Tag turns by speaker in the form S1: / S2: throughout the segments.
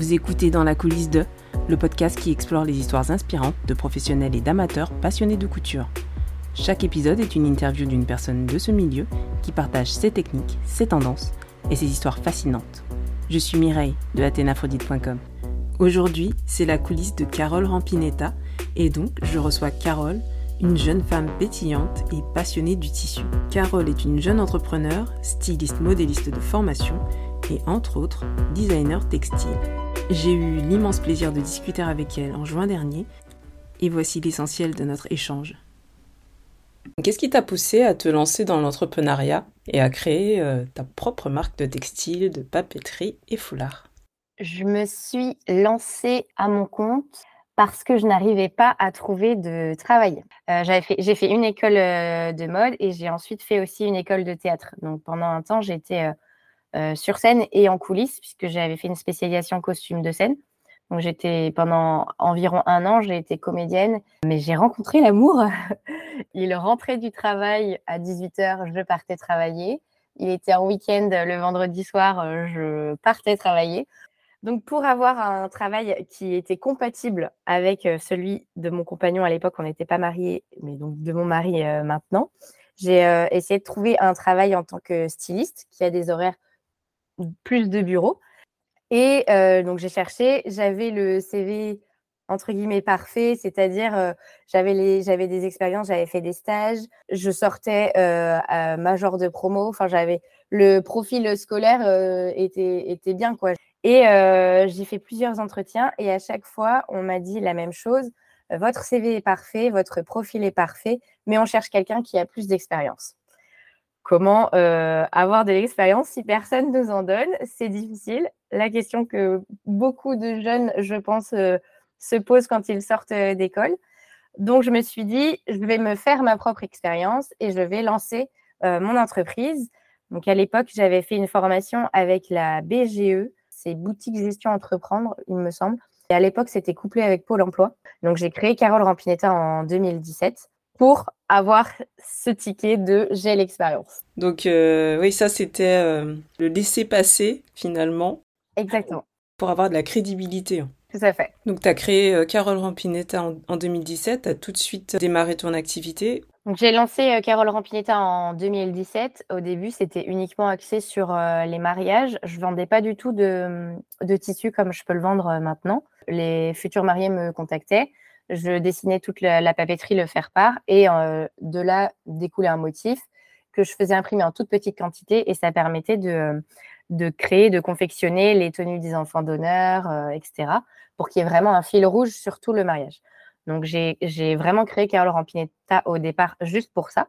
S1: Vous écoutez Dans la coulisse de, le podcast qui explore les histoires inspirantes de professionnels et d'amateurs passionnés de couture. Chaque épisode est une interview d'une personne de ce milieu qui partage ses techniques, ses tendances et ses histoires fascinantes. Je suis Mireille de athénaphrodite.com. Aujourd'hui, c'est la coulisse de Carole Rampinetta et donc je reçois Carole, une jeune femme pétillante et passionnée du tissu. Carole est une jeune entrepreneur, styliste modéliste de formation et entre autres designer textile. J'ai eu l'immense plaisir de discuter avec elle en juin dernier et voici l'essentiel de notre échange. Qu'est-ce qui t'a poussé à te lancer dans l'entrepreneuriat et à créer euh, ta propre marque de textile, de papeterie et foulard?
S2: Je me suis lancée à mon compte parce que je n'arrivais pas à trouver de travail. Euh, j'ai fait une école euh, de mode et j'ai ensuite fait aussi une école de théâtre. Donc pendant un temps, j'étais euh, sur scène et en coulisses puisque j'avais fait une spécialisation costume de scène. Donc j'étais pendant environ un an, j'ai été comédienne, mais j'ai rencontré l'amour. Il rentrait du travail à 18h, je partais travailler. Il était en week-end le vendredi soir, je partais travailler. Donc, pour avoir un travail qui était compatible avec celui de mon compagnon à l'époque, on n'était pas mariés, mais donc de mon mari maintenant, j'ai essayé de trouver un travail en tant que styliste qui a des horaires plus de bureau. Et donc, j'ai cherché, j'avais le CV entre guillemets parfait, c'est-à-dire j'avais j'avais des expériences, j'avais fait des stages, je sortais à major de promo, enfin j'avais le profil scolaire était était bien quoi. Et euh, j'ai fait plusieurs entretiens et à chaque fois, on m'a dit la même chose. Votre CV est parfait, votre profil est parfait, mais on cherche quelqu'un qui a plus d'expérience. Comment euh, avoir de l'expérience si personne nous en donne C'est difficile. La question que beaucoup de jeunes, je pense, euh, se posent quand ils sortent d'école. Donc, je me suis dit, je vais me faire ma propre expérience et je vais lancer mon entreprise. Donc, à l'époque, j'avais fait une formation avec la BGE, c'est boutique gestion entreprendre, il me semble. Et à l'époque, c'était couplé avec Pôle emploi. Donc, j'ai créé Carole Rampinetta en 2017 pour avoir ce ticket de j'ai l'expérience.
S1: Donc, euh, oui, ça, c'était euh, le laisser-passer finalement.
S2: Exactement.
S1: Pour avoir de la crédibilité.
S2: Tout à fait.
S1: Donc, tu as créé euh, Carole Rampinetta en, en 2017, tu as tout de suite démarré ton activité.
S2: J'ai lancé Carole Rampinetta en 2017. Au début, c'était uniquement axé sur les mariages. Je vendais pas du tout de, de tissu comme je peux le vendre maintenant. Les futurs mariés me contactaient. Je dessinais toute la, papeterie, le faire part, et de là découlait un motif que je faisais imprimer en toute petite quantité, et ça permettait de, créer, de confectionner les tenues des enfants d'honneur, etc., pour qu'il y ait vraiment un fil rouge sur tout le mariage. Donc, j'ai vraiment créé Carole Rampinetta au départ juste pour ça.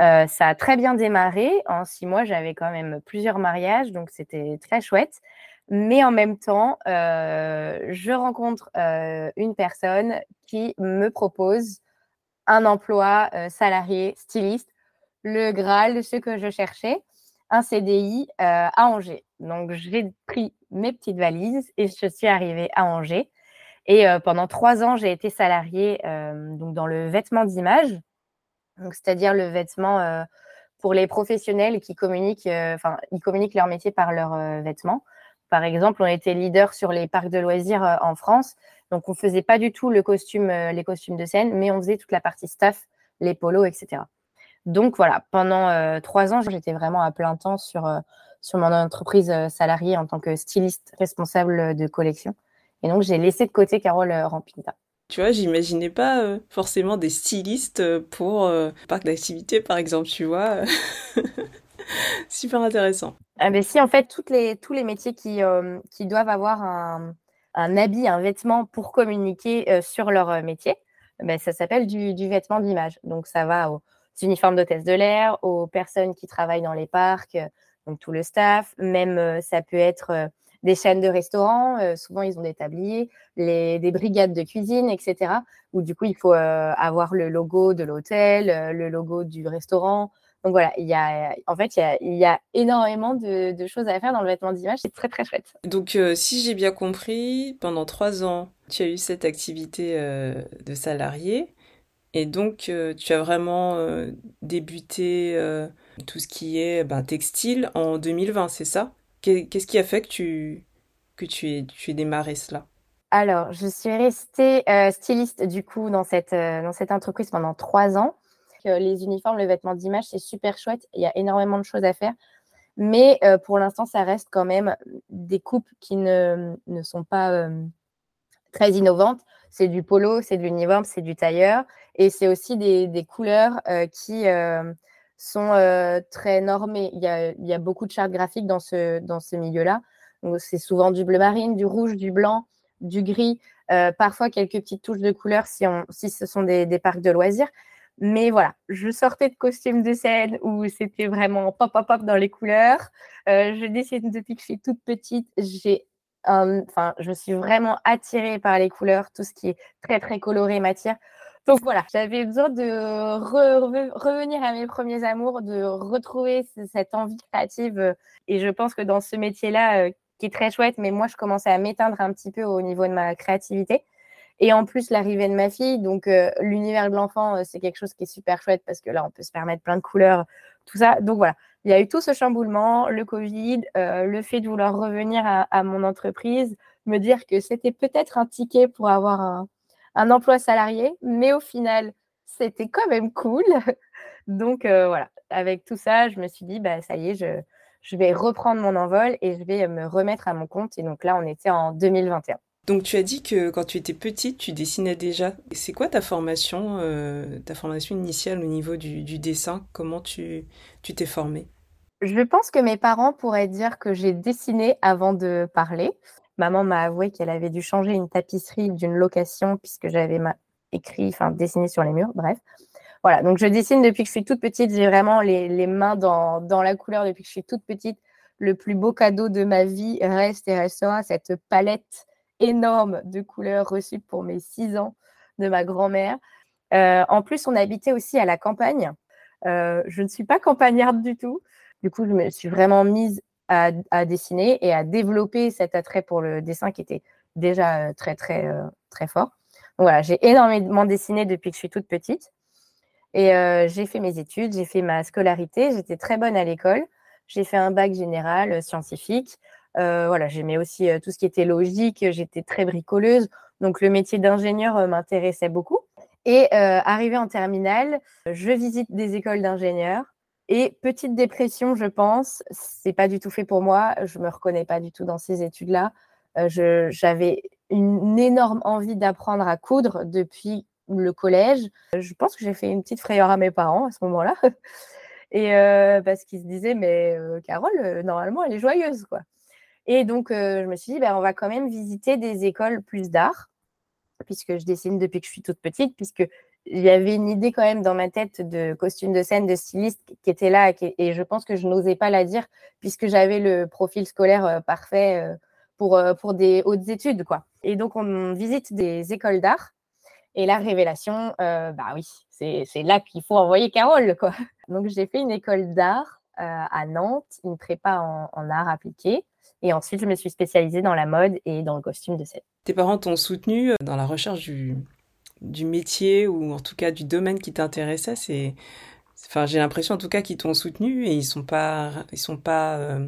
S2: Euh, ça a très bien démarré. En six mois, j'avais quand même plusieurs mariages, donc c'était très chouette. Mais en même temps, euh, je rencontre euh, une personne qui me propose un emploi salarié styliste, le Graal, ce que je cherchais, un CDI à Angers. Donc, j'ai pris mes petites valises et je suis arrivée à Angers. Et euh, pendant trois ans, j'ai été salariée euh, donc dans le vêtement d'image, c'est-à-dire le vêtement euh, pour les professionnels qui communiquent, enfin, ils communiquent leur métier par leurs vêtements. Par exemple, on était leader sur les parcs de loisirs en France, donc on faisait pas du tout le costume, les costumes de scène, mais on faisait toute la partie staff, les polos, etc. Donc voilà, pendant trois ans, j'étais vraiment à plein temps sur, sur mon entreprise salariée en tant que styliste responsable de collection. Et donc, j'ai laissé de côté Carole euh, Rampinta.
S1: Tu vois, j'imaginais pas euh, forcément des stylistes euh, pour parc d'activité, par exemple, tu vois. Super intéressant.
S2: Ah si, en fait, les, tous les métiers qui, qui doivent avoir un, un, habit, un vêtement pour communiquer sur leur métier, ben, ça s'appelle du, du, vêtement d'image. Donc, ça va aux uniformes d'hôtesse de l'air, aux personnes qui travaillent dans les parcs, donc tout le staff. Même, ça peut être des chaînes de restaurants, euh, souvent ils ont des tabliers, les, des brigades de cuisine, etc. Où du coup, il faut euh, avoir le logo de l'hôtel, euh, le logo du restaurant. Donc voilà, il y a, en fait, il y a, énormément de, choses à faire dans le vêtement d'image. C'est très, très chouette.
S1: Donc, si j'ai bien compris, pendant trois ans, tu as eu cette activité de salarié. Et donc, tu as vraiment débuté tout ce qui est ben, textile en 2020, c'est ça? Qu'est-ce qui a fait que tu que tu aies, tu démarré cela?
S2: Alors, je suis restée styliste du coup dans cette, dans cette entreprise pendant trois ans. Les uniformes, le vêtement d'image, c'est super chouette. Il y a énormément de choses à faire. Mais pour l'instant, ça reste quand même des coupes qui ne, sont pas très innovantes. C'est du polo, c'est de l'uniforme, c'est du tailleur. Et c'est aussi des, couleurs qui sont très normées. Il y, a, beaucoup de chartes graphiques dans ce, milieu-là. C'est souvent du bleu marine, du rouge, du blanc, du gris, parfois quelques petites touches de couleur si, ce sont des parcs de loisirs. Mais voilà, je sortais de costume de scène où c'était vraiment pop, pop, pop dans les couleurs. je dessine depuis que je suis toute petite. J'ai enfin, je suis vraiment attirée par les couleurs, tout ce qui est très, très coloré m'attire. Donc voilà, j'avais besoin de revenir à mes premiers amours, de retrouver cette envie créative. Euh, et je pense que dans ce métier-là, euh, qui est très chouette, mais moi, je commençais à m'éteindre un petit peu au niveau de ma créativité. Et en plus, l'arrivée de ma fille, donc euh, l'univers de l'enfant, c'est quelque chose qui est super chouette parce que là, on peut se permettre plein de couleurs, tout ça. Donc voilà, il y a eu tout ce chamboulement, le Covid, le fait de vouloir revenir à, mon entreprise, me dire que c'était peut-être un ticket pour avoir un, emploi salarié, mais au final, c'était quand même cool. Donc euh, voilà, avec tout ça, je me suis dit, bah, ça y est, je vais reprendre mon envol et je vais me remettre à mon compte. Et donc là, on était en 2021.
S1: Donc tu as dit que quand tu étais petite, tu dessinais déjà. C'est quoi ta formation, euh, ta formation initiale au niveau du, dessin? Comment tu t'es formée?
S2: Je pense que mes parents pourraient dire que j'ai dessiné avant de parler. Maman m'a avoué qu'elle avait dû changer une tapisserie d'une location puisque j'avais écrit, enfin dessiné sur les murs, bref. Voilà, donc je dessine depuis que je suis toute petite. J'ai vraiment les, mains dans, dans, la couleur depuis que je suis toute petite. Le plus beau cadeau de ma vie reste et restera cette palette énorme de couleurs reçue pour mes six ans de ma grand-mère. Euh, en plus, on habitait aussi à la campagne. Euh, je ne suis pas campagnarde du tout. Du coup, je me suis vraiment mise à, dessiner et à développer cet attrait pour le dessin qui était déjà euh, très, très, très fort. Voilà, j'ai énormément dessiné depuis que je suis toute petite. Et j'ai fait mes études, j'ai fait ma scolarité, j'étais très bonne à l'école. J'ai fait un bac général scientifique. Voilà, j'aimais aussi tout ce qui était logique, j'étais très bricoleuse. Donc le métier d'ingénieur m'intéressait beaucoup. Et arrivé en terminale, je visite des écoles d'ingénieurs et petite dépression, je pense, c'est pas du tout fait pour moi. Je me reconnais pas du tout dans ces études-là. Euh, j'avais une énorme envie d'apprendre à coudre depuis le collège. Je pense que j'ai fait une petite frayeur à mes parents à ce moment-là. Et euh, parce qu'ils se disaient, mais euh, Carole, normalement, elle est joyeuse, quoi. Et donc, je me suis dit, ben, on va quand même visiter des écoles plus d'art, puisque je dessine depuis que je suis toute petite, puisque il y avait une idée quand même dans ma tête de costume de scène, de styliste qui était là et, je pense que je n'osais pas la dire puisque j'avais le profil scolaire euh, parfait euh, pour, euh, pour des hautes études. quoi. Et donc, on visite des écoles d'art et la révélation, bah oui, c'est là qu'il faut envoyer Carole. quoi. Donc, j'ai fait une école d'art à Nantes, une prépa en, en art appliqué. Et ensuite, je me suis spécialisée dans la mode et dans le costume de scène.
S1: Tes parents t'ont soutenu dans la recherche du, métier ou en tout cas du domaine qui t'intéressait, c'est, enfin, j'ai l'impression en tout cas qu'ils t'ont soutenu et ils sont pas, ils sont pas euh,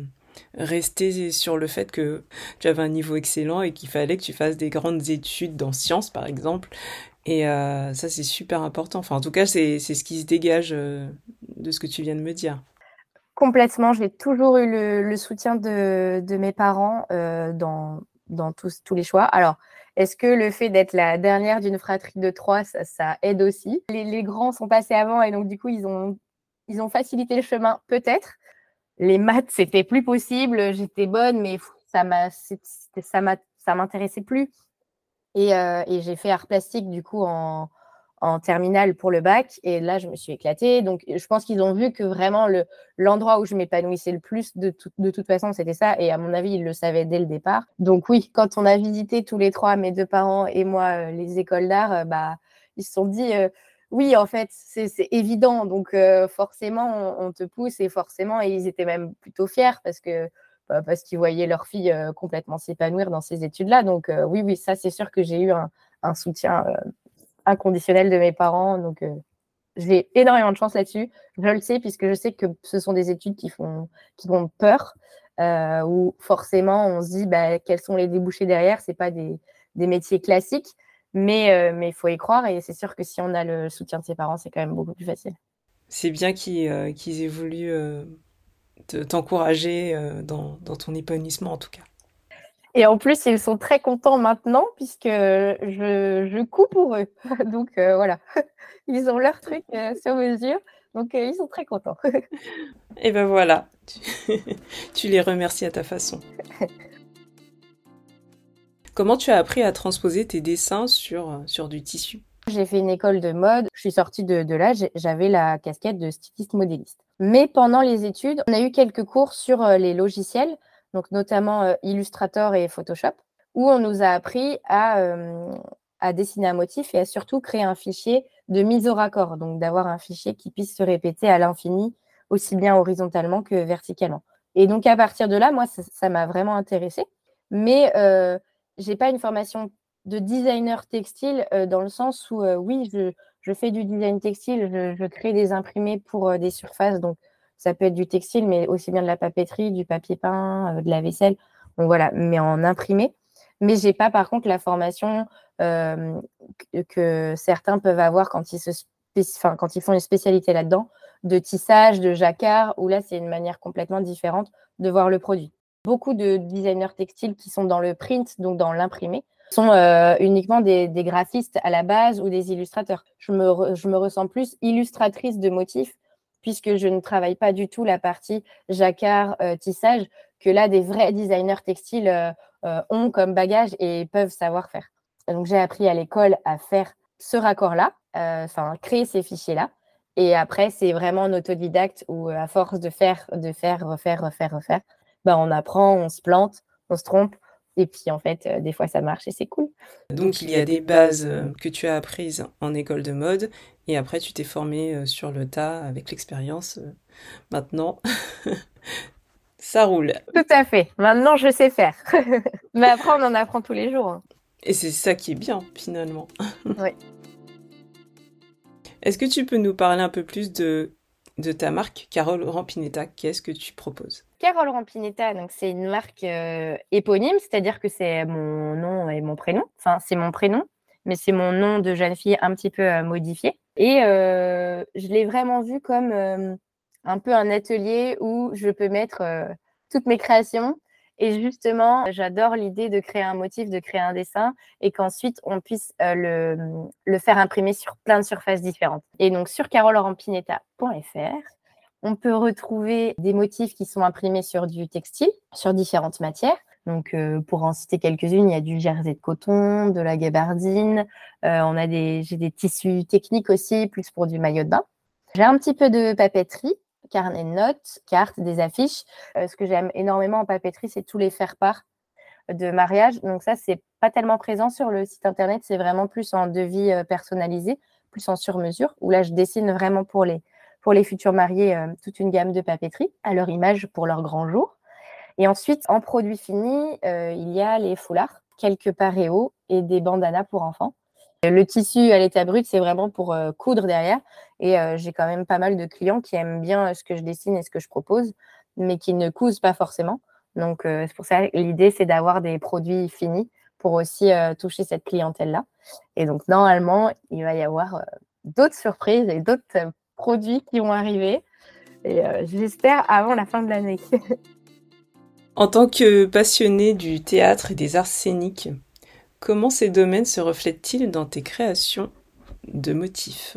S1: restés sur le fait que tu avais un niveau excellent et qu'il fallait que tu fasses des grandes études dans sciences, par exemple. Et euh, ça, c'est super important. Enfin, en tout cas, c'est, c'est ce qui se dégage euh, de ce que tu viens de me dire.
S2: Complètement. J'ai toujours eu le, soutien de, mes parents dans, dans tous, les choix. Alors, est-ce que le fait d'être la dernière d'une fratrie de trois, ça, aide aussi? Les, grands sont passés avant et donc du coup, ils ont, facilité le chemin, peut-être. Les maths, c'était plus possible. J'étais bonne, mais ça m'a, m'intéressait plus. Et, euh, et j'ai fait art plastique du coup en, en terminale pour le bac. Et là, je me suis éclatée. Donc, je pense qu'ils ont vu que vraiment le, l'endroit où je m'épanouissais le plus, de, de toute façon, c'était ça. Et à mon avis, ils le savaient dès le départ. Donc, oui, quand on a visité tous les trois, mes deux parents et moi, euh, les écoles d'art, euh, bah, ils se sont dit, euh, oui, en fait, c'est, évident. Donc, forcément, on, te pousse et forcément, et ils étaient même plutôt fiers parce que bah, parce qu'ils voyaient leur fille complètement s'épanouir dans ces études-là. Donc, oui, oui, ça, c'est sûr que j'ai eu un soutien inconditionnel de mes parents. Donc, euh, j'ai énormément de chance là-dessus. Je le sais puisque je sais que ce sont des études qui font, qui font peur. où forcément on se dit bah, quels sont les débouchés derrière? C'est pas des, des, métiers classiques, mais il faut y croire et c'est sûr que si on a le soutien de ses parents, c'est quand même beaucoup plus facile.
S1: C'est bien qu'ils aient voulu t'encourager dans ton épanouissement en tout cas.
S2: Et en plus, ils sont très contents maintenant puisque je, je coupe pour eux. Donc euh, voilà, ils ont leur truc euh, sur mesure. Donc euh, ils sont très contents.
S1: Et ben voilà, tu, les remercies à ta façon. Comment tu as appris à transposer tes dessins sur, sur du tissu?
S2: J'ai fait une école de mode. Je suis sortie de, de là, j'avais la casquette de styliste modéliste. Mais pendant les études, on a eu quelques cours sur les logiciels donc notamment euh, Illustrator et Photoshop, où on nous a appris euh, à, dessiner un motif et à surtout créer un fichier de mise au raccord, donc d'avoir un fichier qui puisse se répéter à l'infini, aussi bien horizontalement que verticalement. Et donc à partir de là, moi, ça m'a vraiment intéressé. Mais euh, je n'ai pas une formation de designer textile dans le sens où, oui, je, fais du design textile, je, je crée des imprimés pour des surfaces, donc ça peut être du textile, mais aussi bien de la papeterie, du papier peint, euh, de la vaisselle. Donc voilà, mais en imprimé. Mais j'ai pas par contre la formation euh, que, certains peuvent avoir quand ils, se quand ils font une spécialité là-dedans, de tissage, de jacquard, où là c'est une manière complètement différente de voir le produit. Beaucoup de designers textiles qui sont dans le print, donc dans l'imprimé, sont euh, uniquement des, graphistes à la base ou des illustrateurs. Je me, je me ressens plus illustratrice de motifs puisque je ne travaille pas du tout la partie jacquard, euh, tissage, que là, des vrais designers textiles euh, euh, ont comme bagage et peuvent savoir faire. Donc, j'ai appris à l'école à faire ce raccord-là, enfin, créer ces fichiers-là. Et après, c'est vraiment en autodidacte où, à force de faire, de faire, refaire, refaire, refaire, ben, on apprend, on se plante, on se trompe, et puis en fait, euh, des fois ça marche et c'est cool.
S1: Donc il y a des bases euh, que tu as apprises en école de mode et après tu t'es formé euh, sur le tas avec l'expérience. Maintenant, ça roule.
S2: Tout à fait. Maintenant je sais faire. Mais après on en apprend tous les jours. Hein.
S1: Et c'est ça qui est bien finalement.
S2: oui.
S1: Est-ce que tu peux nous parler un peu plus de de ta marque Carole Rampinetta? Qu'est-ce que tu proposes?
S2: Carole Rampinetta, donc c'est une marque euh, éponyme, c'est-à-dire que c'est mon nom et mon prénom. Enfin, c'est mon prénom, mais c'est mon nom de jeune fille un petit peu euh, modifié. Et euh, je l'ai vraiment vu comme un peu un atelier où je peux mettre toutes mes créations et justement, j'adore l'idée de créer un motif, de créer un dessin et qu'ensuite on puisse le, faire imprimer sur plein de surfaces différentes. Et donc sur carolerampinetta.fr, on peut retrouver des motifs qui sont imprimés sur du textile, sur différentes matières. Donc, euh, pour en citer quelques-unes, il y a du jersey de coton, de la gabardine. Euh, on a des, j'ai des tissus techniques aussi, plus pour du maillot de bain. J'ai un petit peu de papeterie carnet de notes, cartes, des affiches. Euh, ce que j'aime énormément en papeterie, c'est tous les faire-part de mariage. Donc ça, c'est pas tellement présent sur le site internet, c'est vraiment plus en devis personnalisé, plus en sur-mesure, où là, je dessine vraiment pour les, pour les futurs mariés euh, toute une gamme de papeterie à leur image pour leur grand jour. Et ensuite, en produit fini, il y a les foulards, quelques paréos et des bandanas pour enfants. Le tissu à l'état brut, c'est vraiment pour euh, coudre derrière. Et euh, j'ai quand même pas mal de clients qui aiment bien euh, ce que je dessine et ce que je propose, mais qui ne cousent pas forcément. Donc, c'est pour ça l'idée, c'est d'avoir des produits finis pour aussi toucher cette clientèle-là. Et donc, normalement, il va y avoir d'autres surprises et d'autres produits qui vont arriver. Et j'espère avant la fin de l'année.
S1: en tant que passionné du théâtre et des arts scéniques, Comment ces domaines se reflètent-ils dans tes créations de motifs?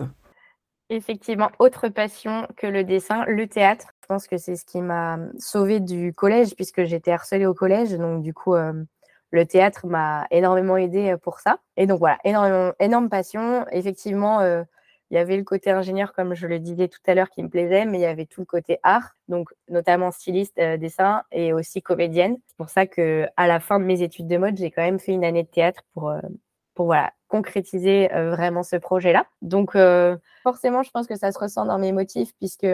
S2: Effectivement, autre passion que le dessin, le théâtre. Je pense que c'est ce qui m'a sauvée du collège puisque j'étais harcelée au collège. Donc du coup, euh, le théâtre m'a énormément aidée pour ça. Et donc voilà, énormément, énorme passion. Effectivement, euh, il y avait le côté ingénieur, comme je le disais tout à l'heure, qui me plaisait, mais il y avait tout le côté art, donc notamment styliste, euh, dessin et aussi comédienne. C'est pour ça que à la fin de mes études de mode, j'ai quand même fait une année de théâtre pour, euh, pour voilà, concrétiser euh, vraiment ce projet-là. Donc forcément, je pense que ça se ressent dans mes motifs puisque,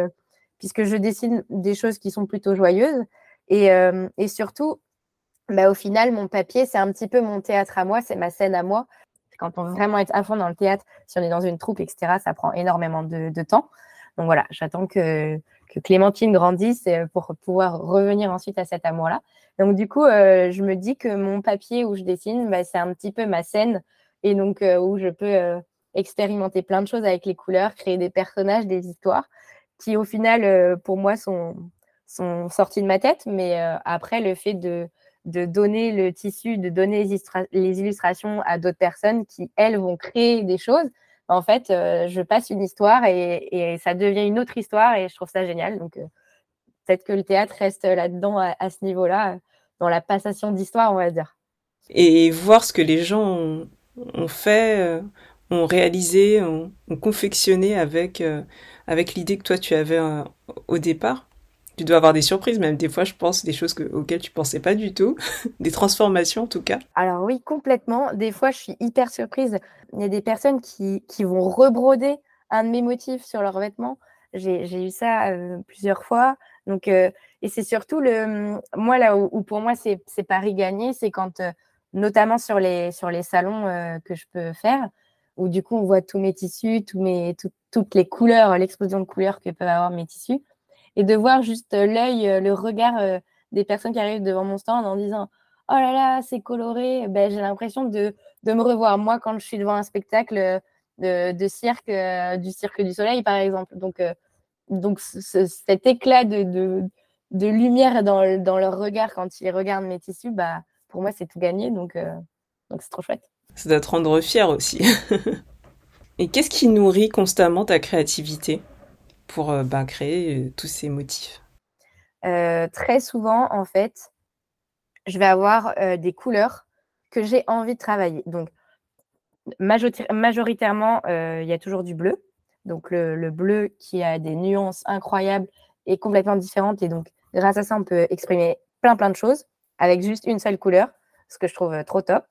S2: puisque je dessine des choses qui sont plutôt joyeuses. Et, et surtout, bah, au final, mon papier, c'est un petit peu mon théâtre à moi, c'est ma scène à moi quand on veut vraiment être à fond dans le théâtre, si on est dans une troupe, etc., ça prend énormément de, temps. Donc voilà, j'attends que, Clémentine grandisse pour pouvoir revenir ensuite à cet amour-là. Donc du coup, je me dis que mon papier où je dessine, bah, c'est un petit peu ma scène et donc où je peux expérimenter plein de choses avec les couleurs, créer des personnages, des histoires qui au final, pour moi, sont, sont sortis de ma tête. Mais après, le fait de, de donner le tissu, de donner les, illustrations à d'autres personnes qui, elles, vont créer des choses, en fait, euh, je passe une histoire et, ça devient une autre histoire et je trouve ça génial. Donc, euh, peut-être que le théâtre reste là-dedans à, ce niveau-là, dans la passation d'histoire, on va dire.
S1: Et voir ce que les gens ont, fait, euh, ont réalisé, ont, confectionné avec, avec l'idée que toi tu avais au départ tu dois avoir des surprises, même des fois, je pense, des choses auxquelles tu pensais pas du tout, des transformations en tout cas.
S2: Alors oui, complètement. Des fois, je suis hyper surprise. Il y a des personnes qui, qui vont rebroder un de mes motifs sur leurs vêtements. J'ai eu ça euh, plusieurs fois. Donc, euh, et c'est surtout le, moi là où, pour moi c'est pari gagné, c'est quand, euh, notamment sur les, sur les salons que je peux faire, où du coup on voit tous mes tissus, tous mes, toutes les couleurs, l'explosion de couleurs que peuvent avoir mes tissus et de voir juste euh, l'œil, euh, le regard euh, des personnes qui arrivent devant mon stand en disant Oh là là, c'est coloré. Ben, j'ai l'impression de, de, me revoir moi quand je suis devant un spectacle de, cirque, du Cirque du Soleil, par exemple. Donc, donc cet éclat de, de, de lumière dans, dans, leur regard quand ils regardent mes tissus, bah, pour moi, c'est tout gagné. Donc, donc c'est trop chouette.
S1: Ça doit te rendre fier aussi. Et qu'est-ce qui nourrit constamment ta créativité? Pour euh, bah, créer euh, tous ces motifs
S2: euh, Très souvent, en fait, je vais avoir des couleurs que j'ai envie de travailler. Donc, majoritairement, il y a toujours du bleu. Donc, le, bleu qui a des nuances incroyables et complètement différentes. Et donc, grâce à ça, on peut exprimer plein, plein de choses avec juste une seule couleur, ce que je trouve trop top.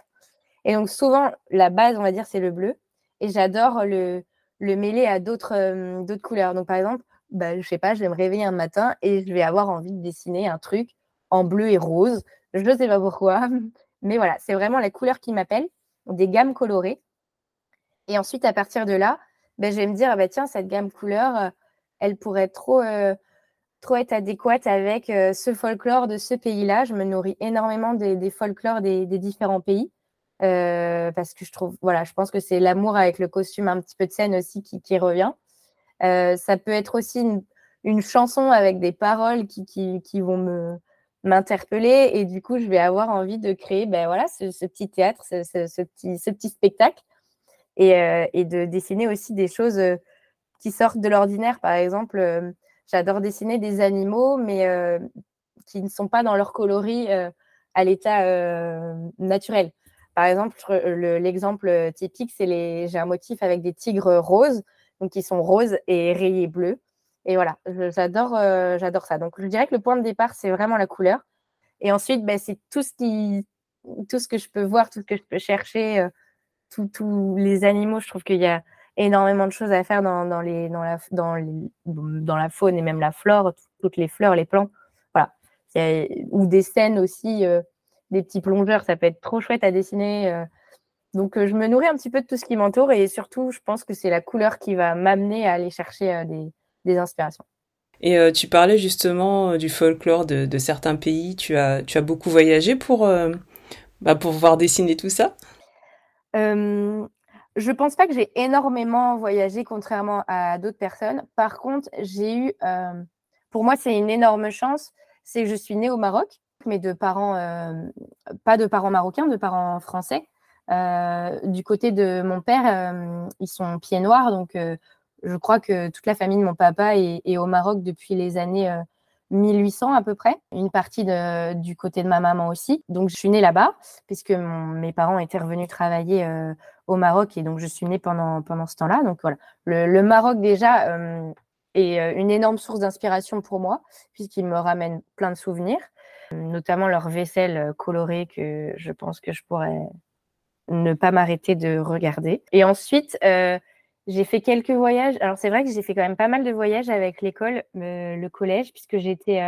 S2: Et donc, souvent, la base, on va dire, c'est le bleu. Et j'adore le, le mêler à d'autres euh, d'autres couleurs. Donc, par exemple, bah, je sais pas, je vais me réveiller un matin et je vais avoir envie de dessiner un truc en bleu et rose. Je ne sais pas pourquoi, mais voilà, c'est vraiment la couleur qui m'appelle, des gammes colorées. Et ensuite, à partir de là, ben, je vais me dire, ah bah, tiens, cette gamme couleur, euh, elle pourrait trop, euh, trop être adéquate avec ce folklore de ce pays-là. Je me nourris énormément des, des folklores des, différents pays. Euh, parce que je trouve, voilà, je pense que c'est l'amour avec le costume un petit peu de scène aussi qui, revient. Euh, ça peut être aussi une, chanson avec des paroles qui, vont m'interpeller et du coup je vais avoir envie de créer ben voilà ce, petit théâtre ce, ce, petit, ce petit spectacle et, euh, et, de dessiner aussi des choses qui sortent de l'ordinaire par exemple j'adore dessiner des animaux mais qui ne sont pas dans leur coloris à l'état naturel par exemple, l'exemple typique, c'est les, j'ai un motif avec des tigres roses, donc qui sont roses et rayés bleus. Et voilà, j'adore, euh, j'adore ça. Donc, je dirais que le point de départ, c'est vraiment la couleur. Et ensuite, ben, c'est tout ce qui, tout ce que je peux voir, tout ce que je peux chercher, euh, tous les animaux. Je trouve qu'il y a énormément de choses à faire dans, dans, les, dans, la, dans, dans la faune et même la flore, toutes les fleurs, les plants. Voilà. ou des scènes aussi. Euh, des petits plongeurs, ça peut être trop chouette à dessiner. Euh. Donc, euh, je me nourris un petit peu de tout ce qui m'entoure et surtout, je pense que c'est la couleur qui va m'amener à aller chercher euh, des, inspirations.
S1: Et tu parlais justement du folklore de, certains pays. Tu as, tu as beaucoup voyagé pour, bah, pour pouvoir dessiner tout ça?
S2: Euh, Je pense pas que j'ai énormément voyagé, contrairement à d'autres personnes. Par contre, j'ai eu, pour moi, c'est une énorme chance, c'est que je suis née au Maroc mais de parents, euh, pas de parents marocains, de parents français. Euh, du côté de mon père, euh, ils sont pieds noirs, donc je crois que toute la famille de mon papa est, au Maroc depuis les années 1800 à peu près, une partie du côté de ma maman aussi. Donc je suis née là-bas, puisque mes parents étaient revenus travailler au Maroc et donc je suis née pendant, pendant ce temps-là. Donc voilà, le, Maroc déjà est une énorme source d'inspiration pour moi, puisqu'il me ramène plein de souvenirs notamment leur vaisselle euh, colorée que je pense que je pourrais ne pas m'arrêter de regarder. Et ensuite, euh, j'ai fait quelques voyages. Alors c'est vrai que j'ai fait quand même pas mal de voyages avec l'école, euh, le collège, puisque j'étais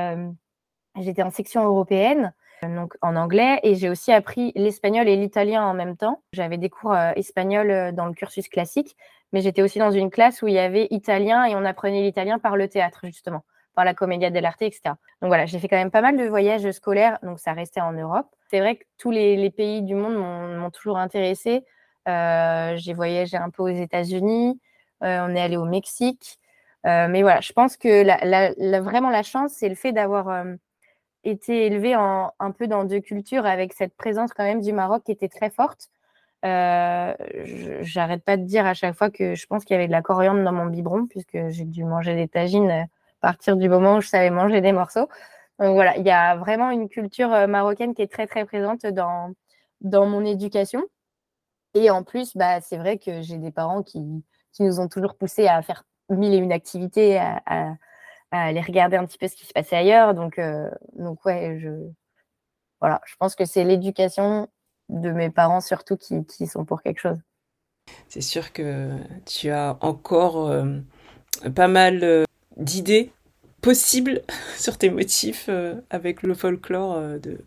S2: j'étais en section européenne, donc en anglais, et j'ai aussi appris l'espagnol et l'italien en même temps. J'avais des cours espagnols dans le cursus classique, mais j'étais aussi dans une classe où il y avait italien et on apprenait l'italien par le théâtre justement la Commedia dell'arte, etc. Donc voilà, j'ai fait quand même pas mal de voyages scolaires, donc ça restait en Europe. C'est vrai que tous les, pays du monde m'ont toujours intéressé. Euh, j'ai voyagé un peu aux États-Unis, euh, on est allé au Mexique. mais voilà, je pense que vraiment la chance, c'est le fait d'avoir été élevé un peu dans deux cultures avec cette présence quand même du Maroc qui était très forte. Euh, j'arrête pas de dire à chaque fois que je pense qu'il y avait de la coriandre dans mon biberon, puisque j'ai dû manger des tagines partir du moment où je savais manger des morceaux. Donc voilà, il y a vraiment une culture euh, marocaine qui est très très présente dans, dans mon éducation. Et en plus, bah, c'est vrai que j'ai des parents qui, qui, nous ont toujours poussé à faire mille et une activités, à, à, aller regarder un petit peu ce qui se passait ailleurs. Donc, euh, donc ouais, je, voilà, je pense que c'est l'éducation de mes parents surtout qui, qui sont pour quelque chose.
S1: C'est sûr que tu as encore euh, pas mal euh, d'idées possibles sur tes motifs euh, avec le folklore de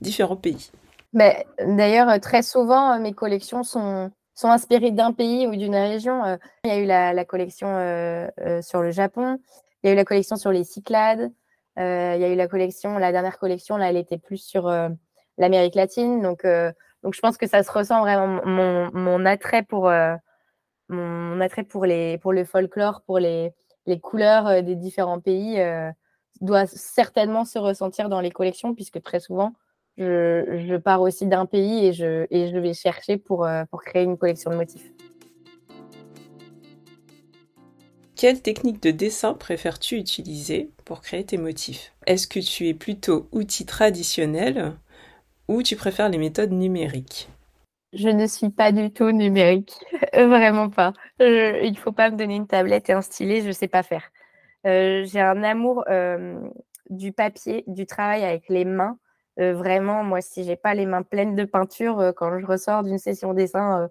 S1: différents pays.
S2: Mais D'ailleurs, très souvent, mes collections sont, sont inspirées d'un pays ou d'une région. Il y a eu la, collection sur le Japon, il y a eu la collection sur les Cyclades, il y a eu la collection, la dernière collection, là, elle était plus sur l'Amérique latine. Donc, euh, donc, je pense que ça se ressent vraiment mon, mon attrait pour euh, mon attrait pour les pour le folklore, pour les, les couleurs euh, des différents pays doit certainement se ressentir dans les collections puisque très souvent je, pars aussi d'un pays et je, vais chercher pour, pour créer une collection de motifs.
S1: Quelle technique de dessin préfères-tu utiliser pour créer tes motifs? Est-ce que tu es plutôt outil traditionnel ou tu préfères les méthodes numériques?
S2: Je ne suis pas du tout numérique, vraiment pas. il ne faut pas me donner une tablette et un stylet, je ne sais pas faire. Euh, j'ai un amour euh, du papier, du travail avec les mains. Euh, vraiment, moi, si j'ai pas les mains pleines de peinture quand je ressors d'une session dessin,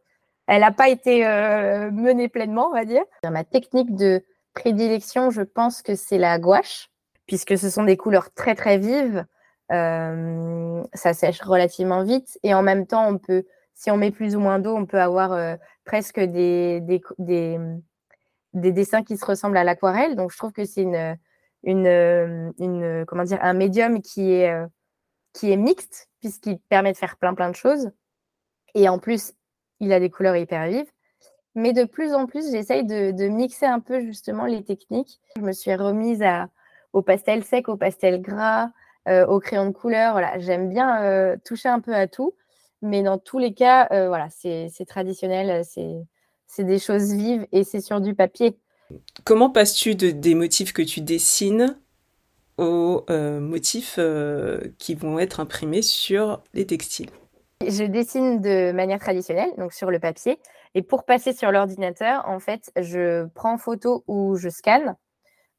S2: elle n'a pas été menée pleinement, on va dire. Ma technique de prédilection, je pense que c'est la gouache, puisque ce sont des couleurs très très vives. Euh, ça sèche relativement vite et en même temps, on peut, si on met plus ou moins d'eau, on peut avoir euh, presque des, des, des, des, dessins qui se ressemblent à l'aquarelle. Donc, je trouve que c'est dire, un médium qui est, euh, qui est mixte puisqu'il permet de faire plein plein de choses. Et en plus, il a des couleurs hyper vives. Mais de plus en plus, j'essaye de, mixer un peu justement les techniques. Je me suis remise au pastel sec, au pastel gras, euh, au crayon de couleur. J'aime bien euh, toucher un peu à tout, mais dans tous les cas, euh, voilà, c'est traditionnel, c'est des choses vives et c'est sur du papier.
S1: Comment passes-tu de, des motifs que tu dessines aux motifs qui vont être imprimés sur les textiles?
S2: Je dessine de manière traditionnelle, donc sur le papier. Et pour passer sur l'ordinateur, en fait, je prends photo ou je scanne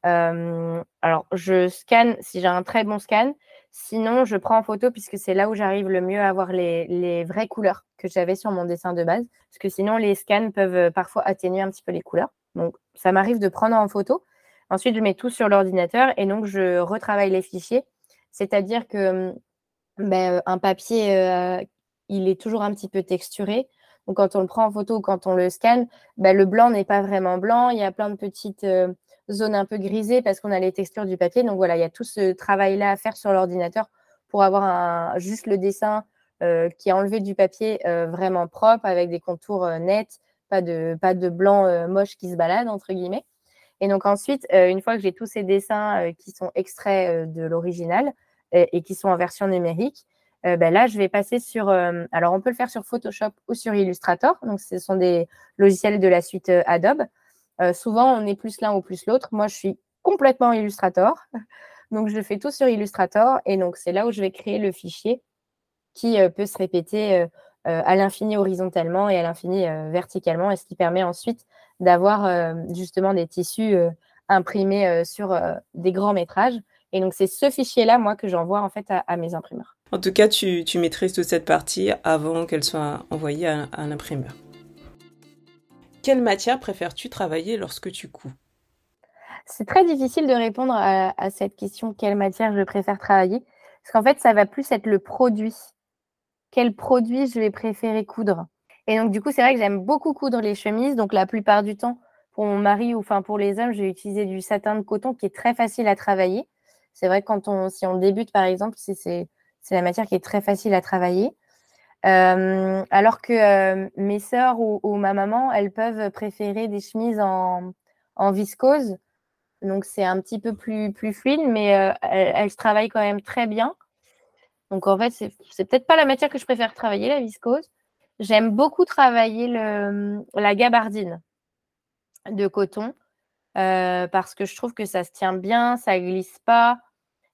S2: euh, alors, je scanne si j'ai un très bon scan. Sinon, je prends en photo puisque c'est là où j'arrive le mieux à avoir les, vraies couleurs que j'avais sur mon dessin de base. Parce que sinon, les scans peuvent euh, parfois atténuer un petit peu les couleurs. Donc, ça m'arrive de prendre en photo. Ensuite, je mets tout sur l'ordinateur et donc je retravaille les fichiers. C'est-à-dire que ben, euh, un papier, il est toujours un petit peu texturé. Donc, quand on le prend en photo ou quand on le scanne, ben, le blanc n'est pas vraiment blanc. Il y a plein de petites zone un peu grisée parce qu'on a les textures du papier. Donc voilà, il y a tout ce travail-là à faire sur l'ordinateur pour avoir un, juste le dessin euh, qui est enlevé du papier euh, vraiment propre avec des contours euh, nets, pas de, pas de blanc moche qui se balade, entre guillemets. Et donc ensuite, une fois que j'ai tous ces dessins qui sont extraits de l'original et qui sont en version numérique, ben là, je vais passer sur. alors, on peut le faire sur Photoshop ou sur Illustrator. Donc, ce sont des logiciels de la suite Adobe. Euh, souvent, on est plus l'un ou plus l'autre. Moi, je suis complètement Illustrator. Donc, je fais tout sur Illustrator. Et donc, c'est là où je vais créer le fichier qui euh, peut se répéter euh, à l'infini horizontalement et à l'infini verticalement. Et ce qui permet ensuite d'avoir justement des tissus imprimés sur des grands métrages. Et donc, c'est ce fichier-là, moi, que j'envoie en fait à, mes imprimeurs.
S1: En tout cas, tu, maîtrises toute cette partie avant qu'elle soit envoyée à, à l'imprimeur. Quelle matière préfères-tu travailler lorsque tu couds?
S2: C'est très difficile de répondre à, cette question quelle matière je préfère travailler parce qu'en fait, ça va plus être le produit. Quel produit je vais préférer coudre? Et donc, du coup, c'est vrai que j'aime beaucoup coudre les chemises. Donc, la plupart du temps, pour mon mari ou enfin pour les hommes, j'ai utilisé du satin de coton qui est très facile à travailler. C'est vrai que quand on, si on débute, par exemple, c'est la matière qui est très facile à travailler. Euh, alors que euh, mes sœurs ou, ma maman, elles peuvent préférer des chemises en, viscose. Donc c'est un petit peu plus, fluide, mais euh, elles, travaillent quand même très bien. Donc en fait, c'est peut-être pas la matière que je préfère travailler, la viscose. J'aime beaucoup travailler le, la gabardine de coton parce que je trouve que ça se tient bien, ça glisse pas,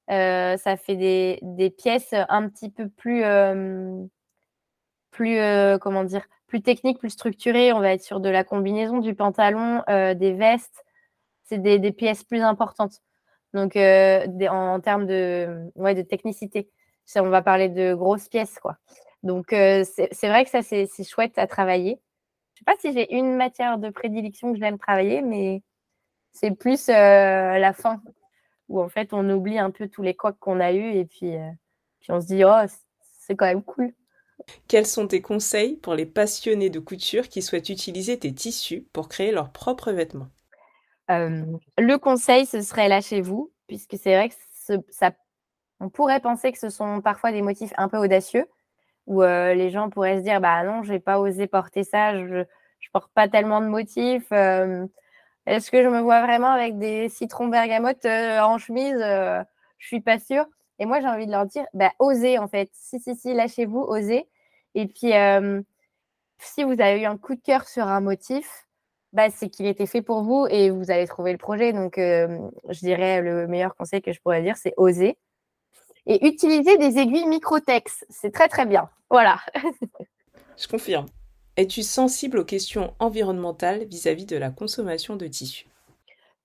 S2: ça fait des, pièces un petit peu plus plus, euh, comment dire, plus technique, plus structuré. On va être sur de la combinaison, du pantalon, euh, des vestes. C'est des, pièces plus importantes. Donc, euh, en, termes de, ouais, de technicité, on va parler de grosses pièces, quoi. Donc, c'est vrai que ça, c'est chouette à travailler. Je ne sais pas si j'ai une matière de prédilection que j'aime travailler, mais c'est plus la fin, où en fait, on oublie un peu tous les coques qu'on a eus et puis, puis on se dit, oh, c'est quand même cool.
S1: Quels sont tes conseils pour les passionnés de couture qui souhaitent utiliser tes tissus pour créer leurs propres vêtements?
S2: Euh, Le conseil, ce serait lâchez-vous, puisque c'est vrai que ça, on pourrait penser que ce sont parfois des motifs un peu audacieux, où euh, les gens pourraient se dire bah non, je n'ai pas osé porter ça, je ne porte pas tellement de motifs. Euh, est-ce que je me vois vraiment avec des citrons bergamote en chemise Je suis pas sûre. Et moi, j'ai envie de leur dire, bah, osez en fait. Si, si, si, lâchez-vous, osez. Et puis, euh, si vous avez eu un coup de cœur sur un motif, bah, c'est qu'il était fait pour vous et vous allez trouver le projet. Donc, euh, je dirais le meilleur conseil que je pourrais dire, c'est oser. Et utiliser des aiguilles microtex. C'est très, très bien. Voilà.
S1: je confirme. Es-tu sensible aux questions environnementales vis-à-vis -vis de la consommation de tissus?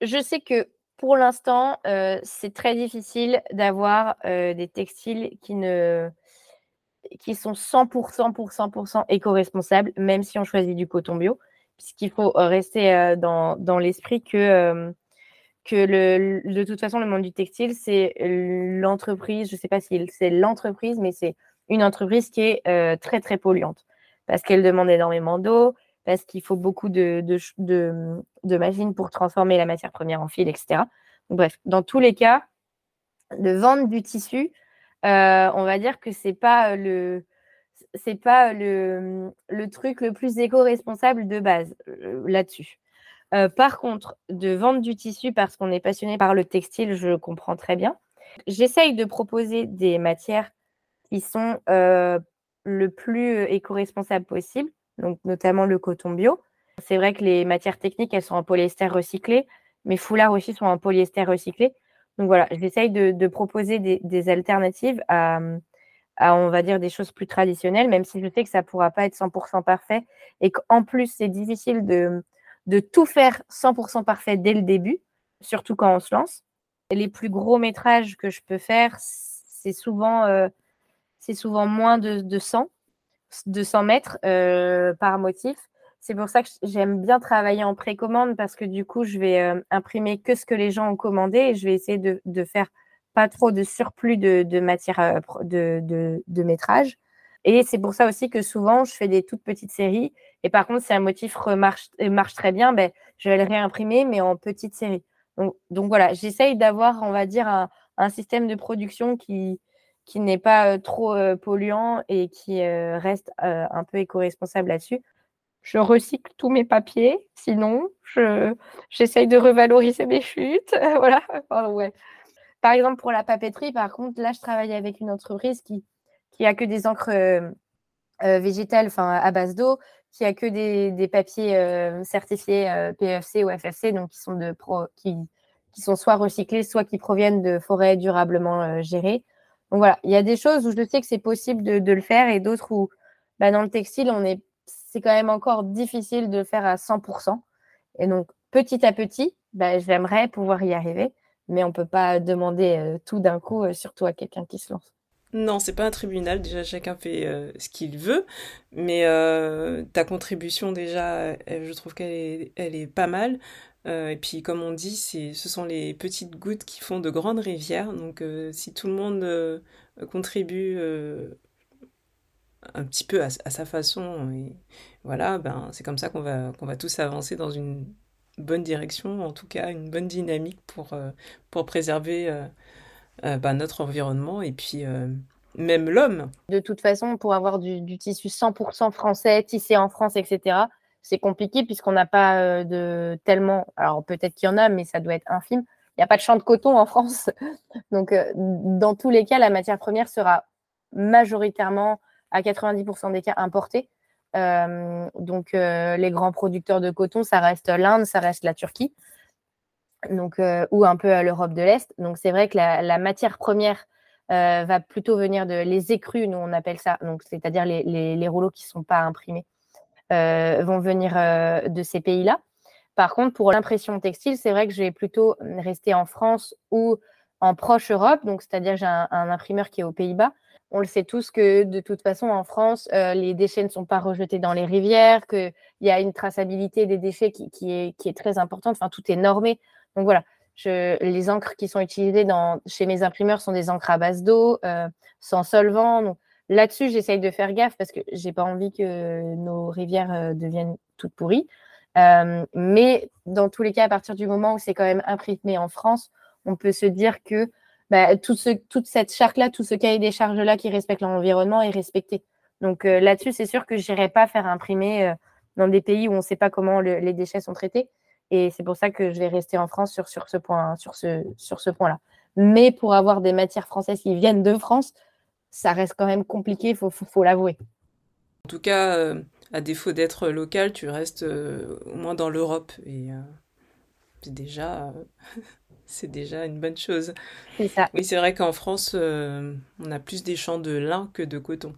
S2: Je sais que pour l'instant, euh, c'est très difficile d'avoir euh, des textiles qui, ne, qui sont 100% pour 100% éco-responsables, même si on choisit du coton bio, puisqu'il faut rester euh, dans, dans l'esprit que, que le, de toute façon, le monde du textile, c'est l'entreprise, je ne sais pas si c'est l'entreprise, mais c'est une entreprise qui est très, très polluante, parce qu'elle demande énormément d'eau, parce qu'il faut beaucoup de, machines pour transformer la matière première en fil, etc. bref, dans tous les cas, de vendre du tissu, euh, on va dire que c'est pas le c'est pas le, le, truc le plus éco-responsable de base euh, là-dessus. Euh, par contre, de vendre du tissu parce qu'on est passionné par le textile, je comprends très bien. J'essaye de proposer des matières qui sont le plus éco-responsable possible donc notamment le coton bio. C'est vrai que les matières techniques, elles sont en polyester recyclé. Mes foulards aussi sont en polyester recyclé. Donc voilà, j'essaye de, proposer des, alternatives à, on va dire, des choses plus traditionnelles, même si je sais que ça ne pourra pas être 100% parfait et qu'en plus, c'est difficile de, de tout faire 100% parfait dès le début, surtout quand on se lance. Les plus gros métrages que je peux faire, c'est souvent, euh, souvent moins de, de 100 de 100 mètres euh, par motif. C'est pour ça que j'aime bien travailler en précommande parce que du coup, je vais euh, imprimer que ce que les gens ont commandé et je vais essayer de, faire pas trop de surplus de, matière euh, de, métrage. Et c'est pour ça aussi que souvent, je fais des toutes petites séries. Et par contre, si un motif marche très bien, ben, je vais le réimprimer, mais en petite série. Donc, donc voilà, j'essaye d'avoir, on va dire, un système de production qui, qui n'est pas trop polluant et qui reste un peu éco-responsable là-dessus. Je recycle tous mes papiers, sinon je, j'essaye de revaloriser mes chutes. voilà. Par exemple, pour la papeterie, par contre, là, je travaille avec une entreprise qui, qui a que des encres végétales, à base d'eau, qui a que des, papiers certifiés PFC ou FFC, donc qui sont de qui sont soit recyclés, soit qui proviennent de forêts durablement gérées. Donc voilà, il y a des choses où je sais que c'est possible de, le faire et d'autres où bah, dans le textile, on est, c'est quand même encore difficile de le faire à 100%. Et donc petit à petit, bah, j'aimerais pouvoir y arriver, mais on ne peut pas demander euh, tout d'un coup, euh, surtout à quelqu'un qui se lance.
S1: Non, c'est pas un tribunal. Déjà, chacun fait euh, ce qu'il veut, mais ta contribution déjà, je trouve qu'elle est, pas mal. Euh, et puis, comme on dit, ce sont les petites gouttes qui font de grandes rivières. Donc, euh, si tout le monde euh, contribue un petit peu à, sa façon, voilà, ben, c'est comme ça qu'on va, qu'on va tous avancer dans une bonne direction, en tout cas une bonne dynamique pour, pour préserver bah, notre environnement et puis même l'homme.
S2: De toute façon, pour avoir du, tissu 100% français, tissé en France, etc., c'est compliqué puisqu'on n'a pas de tellement. Alors peut-être qu'il y en a, mais ça doit être infime. Il n'y a pas de champ de coton en France. Donc, dans tous les cas, la matière première sera majoritairement à 90% des cas importée. donc, les grands producteurs de coton, ça reste l'Inde, ça reste la Turquie, donc, ou un peu l'Europe de l'Est. Donc, c'est vrai que la matière première euh, va plutôt venir de les écrus, nous on appelle ça, c'est-à-dire les, rouleaux qui ne sont pas imprimés, euh, vont venir euh, de ces pays-là. Par contre, pour l'impression textile, c'est vrai que je vais plutôt rester en France ou en proche Europe, donc c'est-à-dire j'ai un, imprimeur qui est aux Pays-Bas. On le sait tous que de toute façon, en France, les déchets ne sont pas rejetés dans les rivières, qu'il y a une traçabilité des déchets qui, est, très importante. Enfin, tout est normé. Donc voilà, les encres qui sont utilisées chez mes imprimeurs sont des encres à base d'eau, euh, sans solvant. Là-dessus, j'essaye de faire gaffe parce que j'ai pas envie que nos rivières euh, deviennent toutes pourries. Euh, mais dans tous les cas, à partir du moment où c'est quand même imprimé en France, on peut se dire que bah, toute cette charte-là, tout ce cahier des charges-là qui respecte l'environnement est respecté. Donc là-dessus, c'est sûr que je n'irai pas faire imprimer dans des pays où on ne sait pas comment les déchets sont traités. Et c'est pour ça que je vais rester en France sur ce point-là. Mais pour avoir des matières françaises qui viennent de France, ça reste quand même compliqué, il faut, faut, l'avouer.
S1: En tout cas, euh, à défaut d'être local, tu restes euh, au moins dans l'Europe. Et euh, c'est déjà, c'est déjà une bonne chose.
S2: C'est ça.
S1: Oui, c'est vrai qu'en France, on a plus des champs de lin que de coton.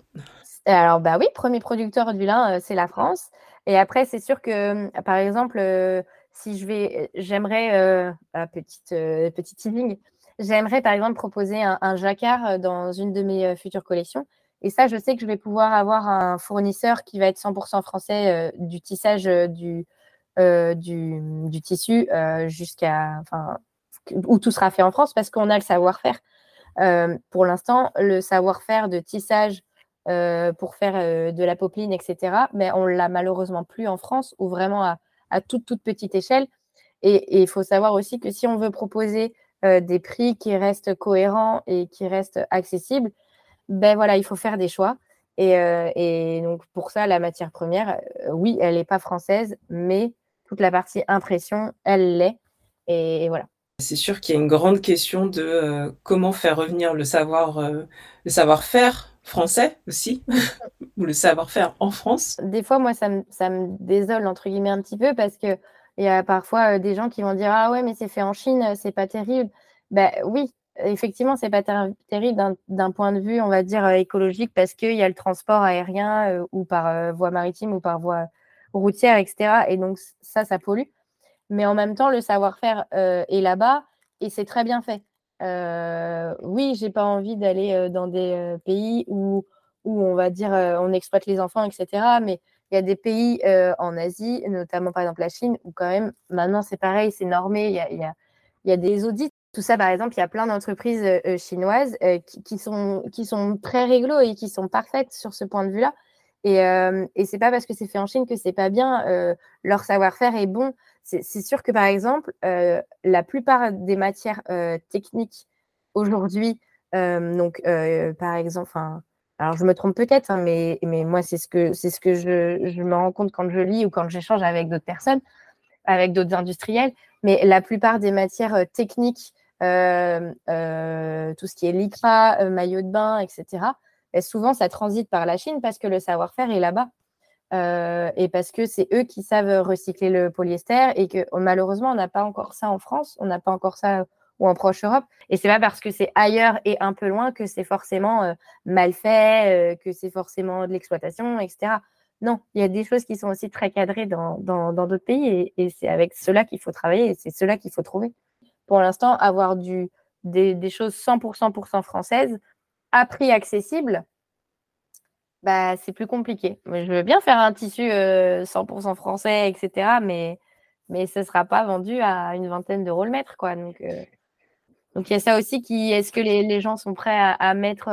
S2: Alors, bah oui, premier producteur du lin, c'est la France. Et après, c'est sûr que, par exemple, si je vais, j'aimerais, petite, euh, petit teasing, j'aimerais par exemple proposer un, jacquard euh, dans une de mes futures collections. Et ça, je sais que je vais pouvoir avoir un fournisseur qui va être 100% français du tissage du, du, du, tissu jusqu'à, enfin, où tout sera fait en France parce qu'on a le savoir-faire. pour l'instant, le savoir-faire de tissage pour faire de la popeline, etc., mais on l'a malheureusement plus en France, ou vraiment à à toute, toute petite échelle. Et il faut savoir aussi que si on veut proposer euh, des prix qui restent cohérents et qui restent accessibles, ben voilà, il faut faire des choix. Et, euh, donc pour ça, la matière première, euh, oui, elle n'est pas française, mais toute la partie impression, elle l'est. Et, voilà.
S1: C'est sûr qu'il y a une grande question de comment faire revenir le savoir, le savoir-faire français aussi, ou le savoir-faire en France
S2: Des fois, moi, ça me, ça me, désole, entre guillemets, un petit peu, parce qu'il y a parfois euh, des gens qui vont dire Ah ouais, mais c'est fait en Chine, euh, c'est pas terrible. Ben oui, effectivement, c'est pas terrible d'un point de vue, on va dire, euh, écologique, parce qu'il y a le transport aérien ou par voie maritime ou par voie routière, etc. Et donc, ça, ça pollue. Mais en même temps, le savoir-faire est là-bas et c'est très bien fait. Oui, j'ai pas envie d'aller dans des pays où, où on va dire on exploite les enfants, etc. Mais il y a des pays en Asie, notamment par exemple la Chine, où quand même maintenant c'est pareil, c'est normé, il y a, y, a, des audits. Tout ça, par exemple, il y a plein d'entreprises chinoises qui, sont, qui sont très réglo et qui sont parfaites sur ce point de vue-là. Et, et c'est pas parce que c'est fait en Chine que c'est pas bien. leur savoir-faire est bon c'est sûr que par exemple, euh, la plupart des matières euh, techniques aujourd'hui, euh, donc par exemple, alors je me trompe peut-être, hein, mais, mais moi c'est ce que, ce que je, je, me rends compte quand je lis ou quand j'échange avec d'autres personnes, avec d'autres industriels, mais la plupart des matières techniques, tout ce qui est lycra, maillot de bain, etc., ben, souvent ça transite par la Chine parce que le savoir-faire est là-bas. Euh, et parce que c'est eux qui savent recycler le polyester et que oh, malheureusement, on n'a pas encore ça en France, on n'a pas encore ça euh, ou en proche Europe. Et c'est pas parce que c'est ailleurs et un peu loin que c'est forcément euh, mal fait, que c'est forcément de l'exploitation, etc. Non, il y a des choses qui sont aussi très cadrées dans d'autres pays et, c'est avec cela qu'il faut travailler et c'est cela qu'il faut trouver. Pour l'instant, avoir du, des, choses 100% françaises à prix accessible, bah, c'est plus compliqué. Je veux bien faire un tissu 100% euh, français, etc., mais, mais ce ne sera pas vendu à une vingtaine d'euros le mètre. Quoi. Euh, donc, il y a ça aussi qui. Est-ce que les, les, gens sont prêts à, mettre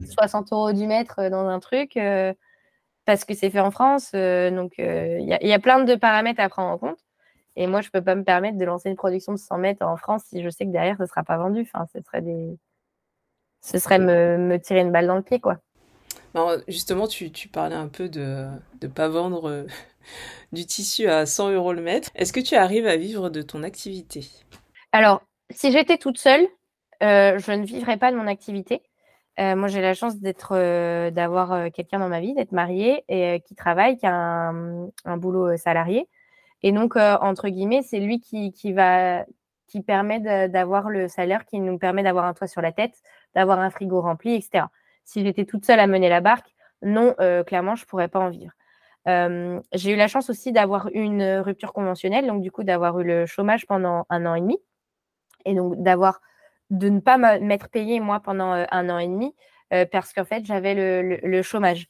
S2: 60 euh, euros du mètre dans un truc parce que c'est fait en France Donc, il y, a, y, a plein de paramètres à prendre en compte. Et moi, je ne peux pas me permettre de lancer une production de 100 mètres en France si je sais que derrière, ce ne sera pas vendu. Enfin, ce serait, des... ce serait me, tirer une balle dans le pied, quoi.
S1: justement, tu, parlais un peu de ne pas vendre euh, du tissu à 100 euros le mètre. Est-ce que tu arrives à vivre de ton activité?
S2: Alors, si j'étais toute seule, euh, je ne vivrais pas de mon activité. Euh, moi, j'ai la chance d'être, d'avoir quelqu'un dans ma vie, d'être mariée et qui travaille, qui a un boulot salarié. Et donc, euh, entre guillemets, c'est lui qui, va, qui permet d'avoir le salaire qui nous permet d'avoir un toit sur la tête, d'avoir un frigo rempli, etc. Si j'étais toute seule à mener la barque, non, euh, clairement, je ne pourrais pas en vivre. Euh, j'ai eu la chance aussi d'avoir une rupture conventionnelle, donc du coup d'avoir eu le chômage pendant un an et demi, et donc d'avoir de ne pas m'être payé moi pendant un an et demi, parce qu'en fait j'avais le, chômage.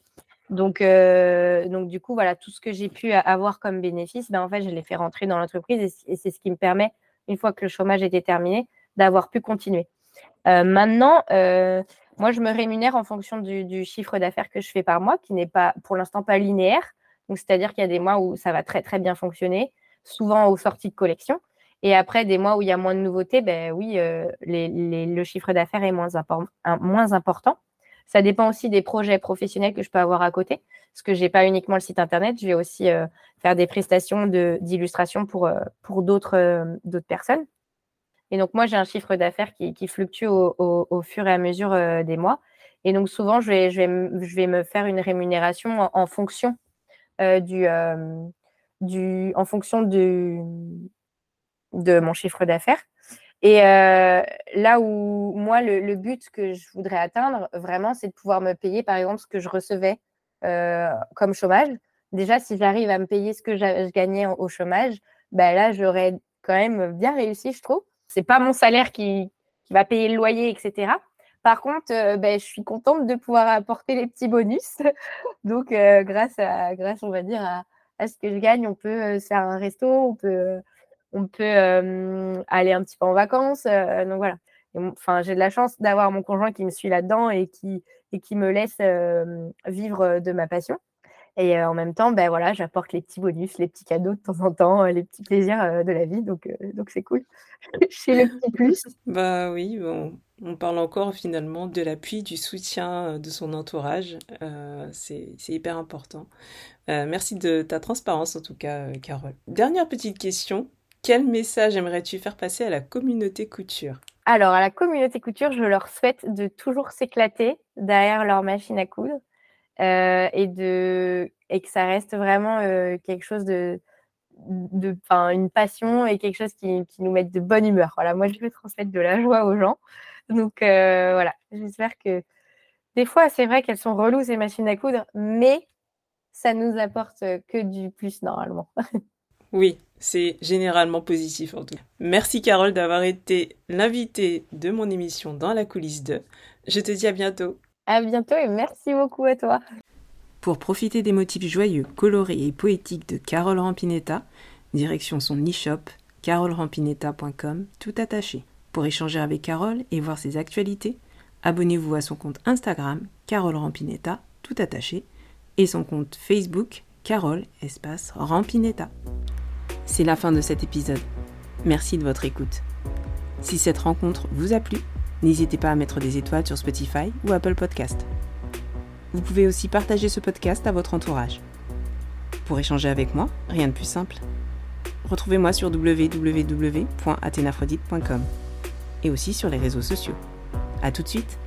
S2: Donc, euh, donc, du coup, voilà, tout ce que j'ai pu avoir comme bénéfice, ben, en fait, je l'ai fait rentrer dans l'entreprise et, c'est ce qui me permet, une fois que le chômage était terminé, d'avoir pu continuer. Euh, maintenant, euh, moi, je me rémunère en fonction du, chiffre d'affaires que je fais par mois, qui n'est pas, pour l'instant, pas linéaire. Donc, c'est-à-dire qu'il y a des mois où ça va très, très bien fonctionner, souvent aux sorties de collection. Et après, des mois où il y a moins de nouveautés, ben oui, le chiffre d'affaires est moins, important. Ça dépend aussi des projets professionnels que je peux avoir à côté, parce que je n'ai pas uniquement le site internet, je vais aussi euh, faire des prestations d'illustration pour, euh, pour euh, d'autres personnes. Et donc, moi, j'ai un chiffre d'affaires qui, fluctue au, fur et à mesure des mois. Et donc, souvent, je vais, je vais, je vais me faire une rémunération en, fonction du, du, en fonction du, de mon chiffre d'affaires. Et euh, là où moi, le, but que je voudrais atteindre, vraiment, c'est de pouvoir me payer, par exemple, ce que je recevais euh, comme chômage. Déjà, si j'arrive à me payer ce que je gagnais au chômage, ben là, j'aurais quand même bien réussi, je trouve. C'est pas mon salaire qui, va payer le loyer, etc. Par contre, ben, je suis contente de pouvoir apporter les petits bonus. Donc, grâce, à, grâce, on va dire, à, à, ce que je gagne, on peut faire un resto, on peut on peut aller un petit peu en vacances. donc voilà. Enfin, j'ai de la chance d'avoir mon conjoint qui me suit là-dedans et qui, et qui me laisse vivre de ma passion. Et en même temps, ben voilà, j'apporte les petits bonus, les petits cadeaux de temps en temps, les petits plaisirs de la vie. Donc, donc c'est cool. Chez le petit plus.
S1: Bah oui, on parle encore finalement de l'appui, du soutien de son entourage. c'est hyper important. merci de ta transparence en tout cas, Carole. Dernière petite question. Quel message aimerais-tu faire passer à la communauté couture?
S2: Alors, à la communauté couture, je leur souhaite de toujours s'éclater derrière leur machine à coudre euh, et, de, et que ça reste vraiment euh, quelque chose de, de une passion et quelque chose qui, nous mette de bonne humeur. Voilà, moi, je veux transmettre de la joie aux gens. Donc, euh, voilà, j'espère que des fois, c'est vrai qu'elles sont reloues, ces machines à coudre, mais ça nous apporte que du plus normalement.
S1: Oui, c'est généralement positif en tout cas. Merci Carole d'avoir été l'invitée de mon émission dans la coulisse 2. Je te dis à bientôt.
S2: À bientôt et merci beaucoup à toi.
S1: Pour profiter des motifs joyeux, colorés et poétiques de Carole Rampinetta, direction son e-shop carolerampinetta.com tout attaché. Pour échanger avec Carole et voir ses actualités, abonnez-vous à son compte Instagram Carole Rampinetta tout attaché et son compte Facebook Carole espace Rampinetta. C'est la fin de cet épisode. Merci de votre écoute. Si cette rencontre vous a plu, n'hésitez pas à mettre des étoiles sur Spotify ou Apple Podcast. Vous pouvez aussi partager ce podcast à votre entourage. Pour échanger avec moi, rien de plus simple. Retrouvez-moi sur www.athénaphrodite.com et aussi sur les réseaux sociaux. A tout de suite